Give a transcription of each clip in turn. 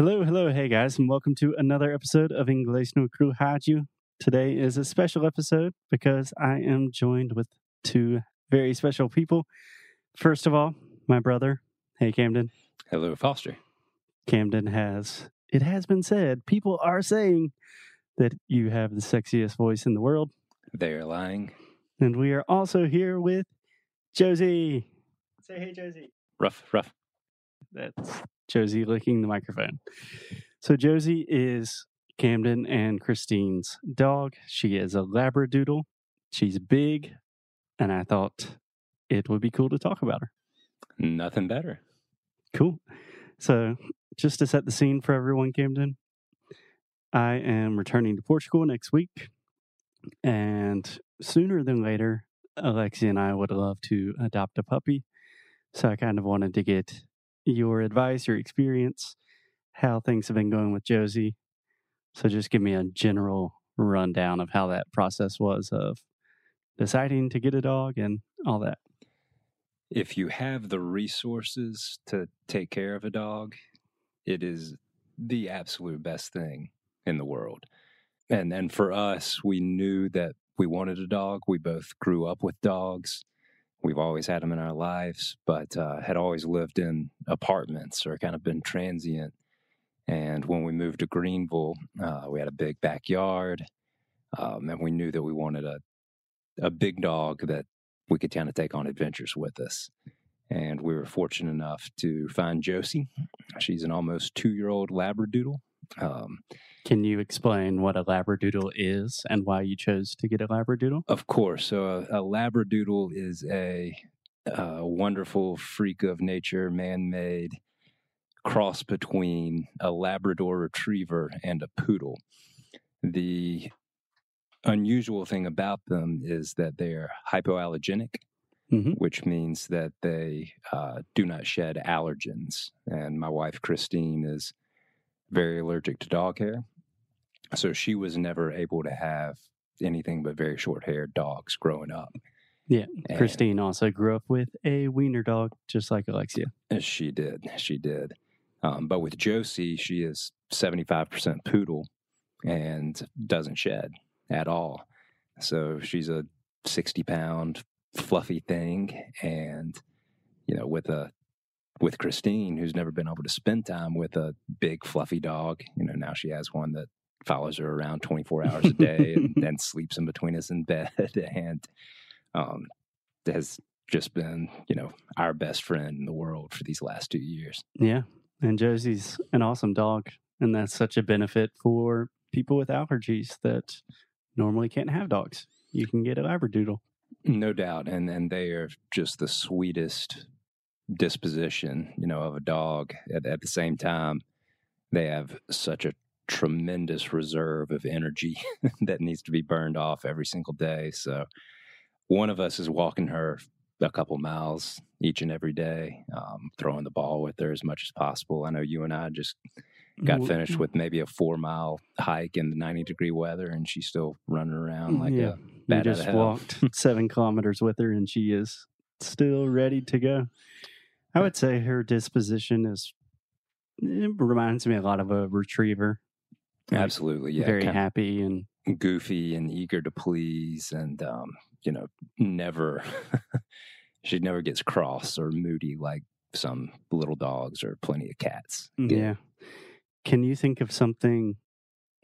Hello, hello, hey guys, and welcome to another episode of English no Crew Haju. Today is a special episode because I am joined with two very special people. First of all, my brother. Hey, Camden. Hello, Foster. Camden has, it has been said, people are saying that you have the sexiest voice in the world. They're lying. And we are also here with Josie. Say hey, Josie. Rough, rough. That's Josie licking the microphone. So Josie is Camden and Christine's dog. She is a Labradoodle. She's big, and I thought it would be cool to talk about her. Nothing better. Cool. So just to set the scene for everyone, Camden, I am returning to Portugal next week, and sooner than later, Alexia and I would love to adopt a puppy. So I kind of wanted to get your advice, your experience, how things have been going with Josie. So just give me a general rundown of how that process was of deciding to get a dog and all that. If you have the resources to take care of a dog, it is the absolute best thing in the world. And and for us, we knew that we wanted a dog. We both grew up with dogs. We've always had them in our lives, but uh, had always lived in apartments or kind of been transient. And when we moved to Greenville, uh, we had a big backyard, um, and we knew that we wanted a a big dog that we could kind of take on adventures with us. And we were fortunate enough to find Josie. She's an almost two year old Labradoodle. Um, Can you explain what a Labradoodle is and why you chose to get a Labradoodle? Of course. So a, a Labradoodle is a, a wonderful freak of nature, man-made cross between a Labrador Retriever and a poodle. The unusual thing about them is that they are hypoallergenic, Mhm. which means that they uh, do not shed allergens. And my wife Christine is very allergic to dog hair, so she was never able to have anything but very short-haired dogs growing up. Yeah. And- Christine also grew up with a wiener dog, just like Alexia. As She did. She did. Um, but with Josie, she is 75% poodle and doesn't shed at all. So she's a 60 pound fluffy thing. And, you know, with a, with Christine, who's never been able to spend time with a big fluffy dog, you know, now she has one that follows her around 24 hours a day and, and sleeps in between us in bed and um, has just been, you know, our best friend in the world for these last two years. Yeah. And Josie's an awesome dog. And that's such a benefit for people with allergies that normally can't have dogs. You can get a Labradoodle. No doubt, and and they are just the sweetest disposition, you know, of a dog. At, at the same time, they have such a tremendous reserve of energy that needs to be burned off every single day. So, one of us is walking her a couple miles each and every day, um, throwing the ball with her as much as possible. I know you and I just got finished with maybe a four mile hike in the 90 degree weather, and she's still running around like yeah. a We bat of just walked seven kilometers with her and she is still ready to go. I would say her disposition is, it reminds me a lot of a retriever. Like, Absolutely, yeah. Very happy and goofy and eager to please, and um, you know, never she never gets cross or moody like some little dogs or plenty of cats. get. Yeah. Can you think of something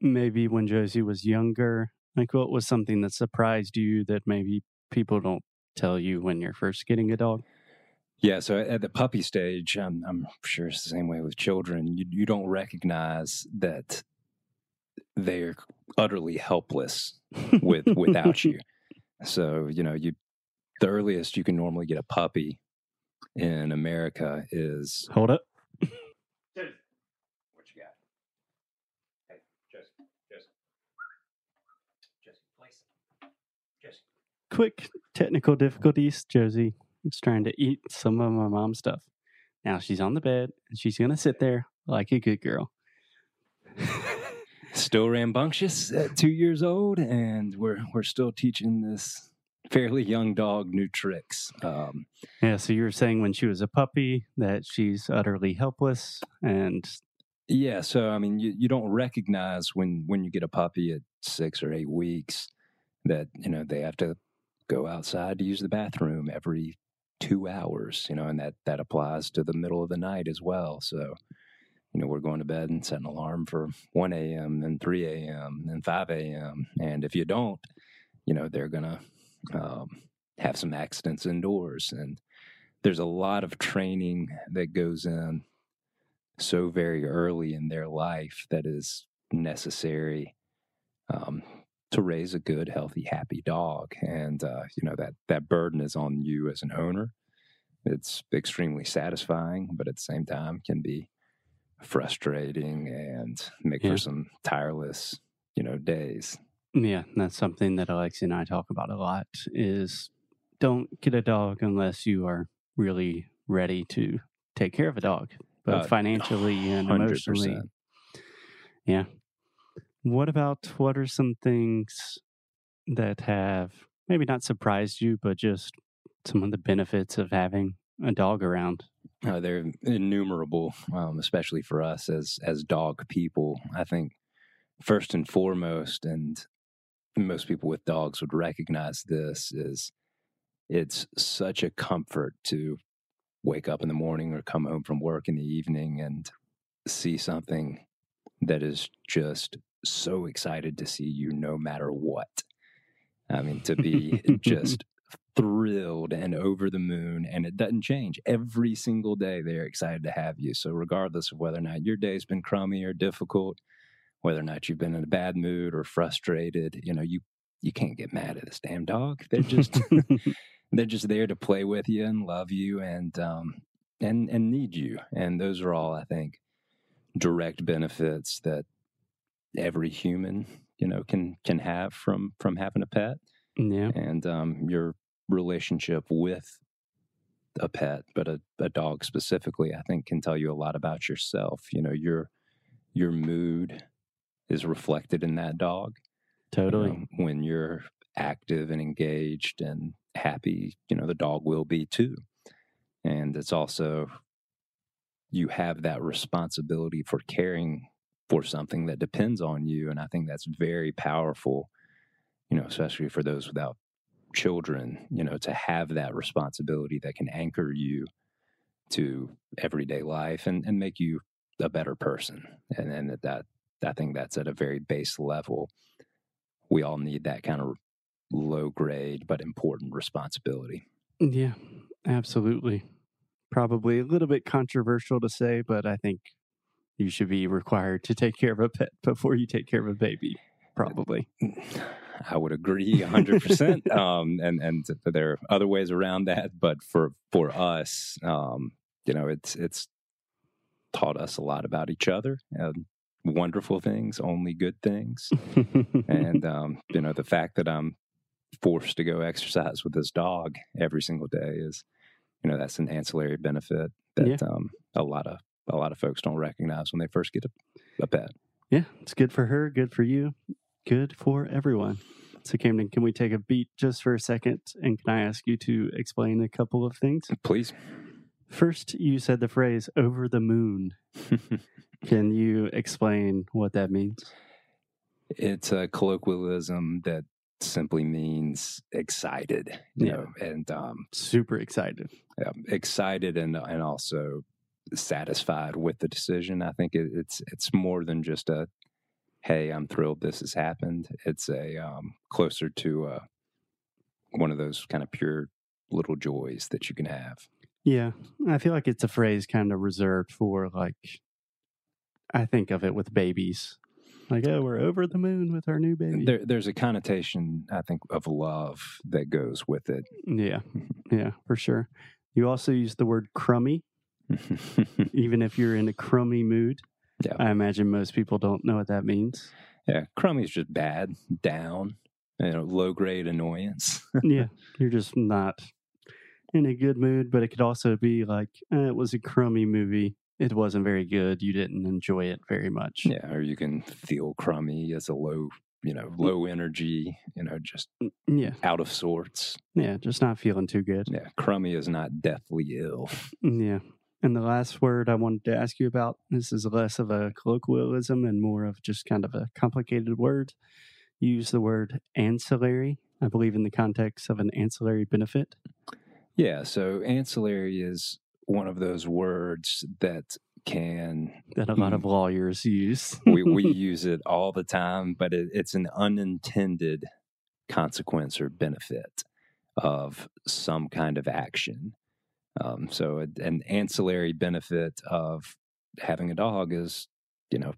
maybe when Josie was younger? Like what was something that surprised you that maybe people don't tell you when you're first getting a dog? Yeah, so at the puppy stage, I'm, I'm sure it's the same way with children. You, you don't recognize that they're utterly helpless with without you. So you know, you the earliest you can normally get a puppy in America is Hold up. What you got? Hey, Jesse, Jesse, Jesse, place, Jesse. Quick technical difficulties. Josie trying to eat some of my mom's stuff. Now she's on the bed and she's going to sit there like a good girl. Still rambunctious at two years old, and we're we're still teaching this fairly young dog new tricks. Um, Yeah, so you were saying when she was a puppy that she's utterly helpless and Yeah, so I mean, you, you don't recognize when when you get a puppy at six or eight weeks that you know they have to go outside to use the bathroom every two hours. You know, and that that applies to the middle of the night as well. So, you know, we're going to bed and set an alarm for one a.m. and three a.m. and five a.m. And if you don't, you know, they're gonna um, have some accidents indoors and there's a lot of training that goes in so very early in their life that is necessary um, to raise a good, healthy, happy dog. And uh, you know that that burden is on you as an owner. It's extremely satisfying, but at the same time can be frustrating and make Yeah. for some tireless, you know, days. Yeah, that's something that Alexi and I talk about a lot is don't get a dog unless you are really ready to take care of a dog, both Uh, financially and emotionally. 100%. What about what are some things that have maybe not surprised you, but just some of the benefits of having a dog around? Uh, they're innumerable, um, especially for us as as dog people. I think first and foremost, and most people with dogs would recognize this is it's such a comfort to wake up in the morning or come home from work in the evening and see something that is just so excited to see you no matter what. I mean, to be just thrilled and over the moon, and it doesn't change. Every single day, they're excited to have you. So, regardless of whether or not your day's been crummy or difficult, whether or not you've been in a bad mood or frustrated, you know, you you can't get mad at this damn dog. They're just they're just there to play with you and love you and um and and need you. And those are all, I think, direct benefits that every human, you know, can can have from from having a pet yeah. and um, your relationship with a pet, but a, a dog specifically, I think can tell you a lot about yourself. You know, your your mood is reflected in that dog. Totally. know, when you're active and engaged and happy, you know, the dog will be too. And it's also you have that responsibility for caring for something that depends on you. And I think that's very powerful, you know, especially for those without children, you know, to have that responsibility that can anchor you to everyday life and, and make you a better person. And then that, that I think that's at a very base level. We all need that kind of low grade but important responsibility. Yeah, absolutely. Probably a little bit controversial to say, but I think you should be required to take care of a pet before you take care of a baby. Probably. I would agree 100%. um, and, and there are other ways around that. But for, for us, um, you know, it's, it's taught us a lot about each other and wonderful things, only good things. and, um, you know, the fact that I'm forced to go exercise with this dog every single day is, you know, that's an ancillary benefit that Yeah. um, a lot of, a lot of folks don't recognize when they first get a, a pet. yeah, it's good for her, good for you, good for everyone. So, Camden, can we take a beat just for a second? And can I ask you to explain a couple of things? Please. First, you said the phrase over the moon. Can you explain what that means? It's a colloquialism that simply means excited, you Yeah. know, and um, Super excited. yeah, excited and and also satisfied with the decision. I think it, it's it's more than just a hey, I'm thrilled this has happened. It's a um, closer to uh, one of those kind of pure little joys that you can have. Yeah, I feel like it's a phrase kind of reserved for like, I think of it with babies. Like, oh, we're over the moon with our new baby. There, there's a connotation, I think, of love that goes with it. yeah, yeah, for sure. You also use the word crummy, even if you're in a crummy mood. Yeah. I imagine most people don't know what that means. Yeah, crummy is just bad, down, you know, low grade annoyance. yeah, you're just not in a good mood, but it could also be like, eh, it was a crummy movie. It wasn't very good. You didn't enjoy it very much. yeah, or you can feel crummy as a low, you know, low energy, you know, just Yeah, out of sorts. yeah, just not feeling too good. Yeah, crummy is not deathly ill. Yeah. And the last word I wanted to ask you about this is less of a colloquialism and more of just kind of a complicated word. You use the word ancillary, I believe, in the context of an ancillary benefit. Yeah, so ancillary is one of those words that can that a lot of lawyers use. we, we use it all the time, but it, it's an unintended consequence or benefit of some kind of action. Um, so, an ancillary benefit of having a dog is, you know,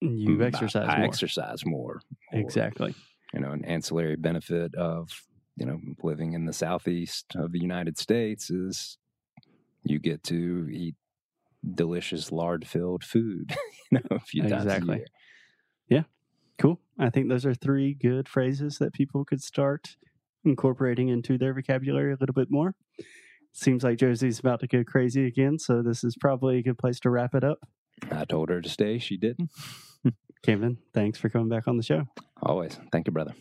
you exercise I, I more. exercise more. Or, exactly. You know, an ancillary benefit of, you know, living in the southeast of the United States is you get to eat delicious lard filled food, you know, a few times Exactly. a year. Yeah. Cool. I think those are three good phrases that people could start incorporating into their vocabulary a little bit more. Seems like Josie's about to go crazy again, so this is probably a good place to wrap it up. I told her to stay. She didn't. Camden, thanks for coming back on the show. Always. Thank you, brother.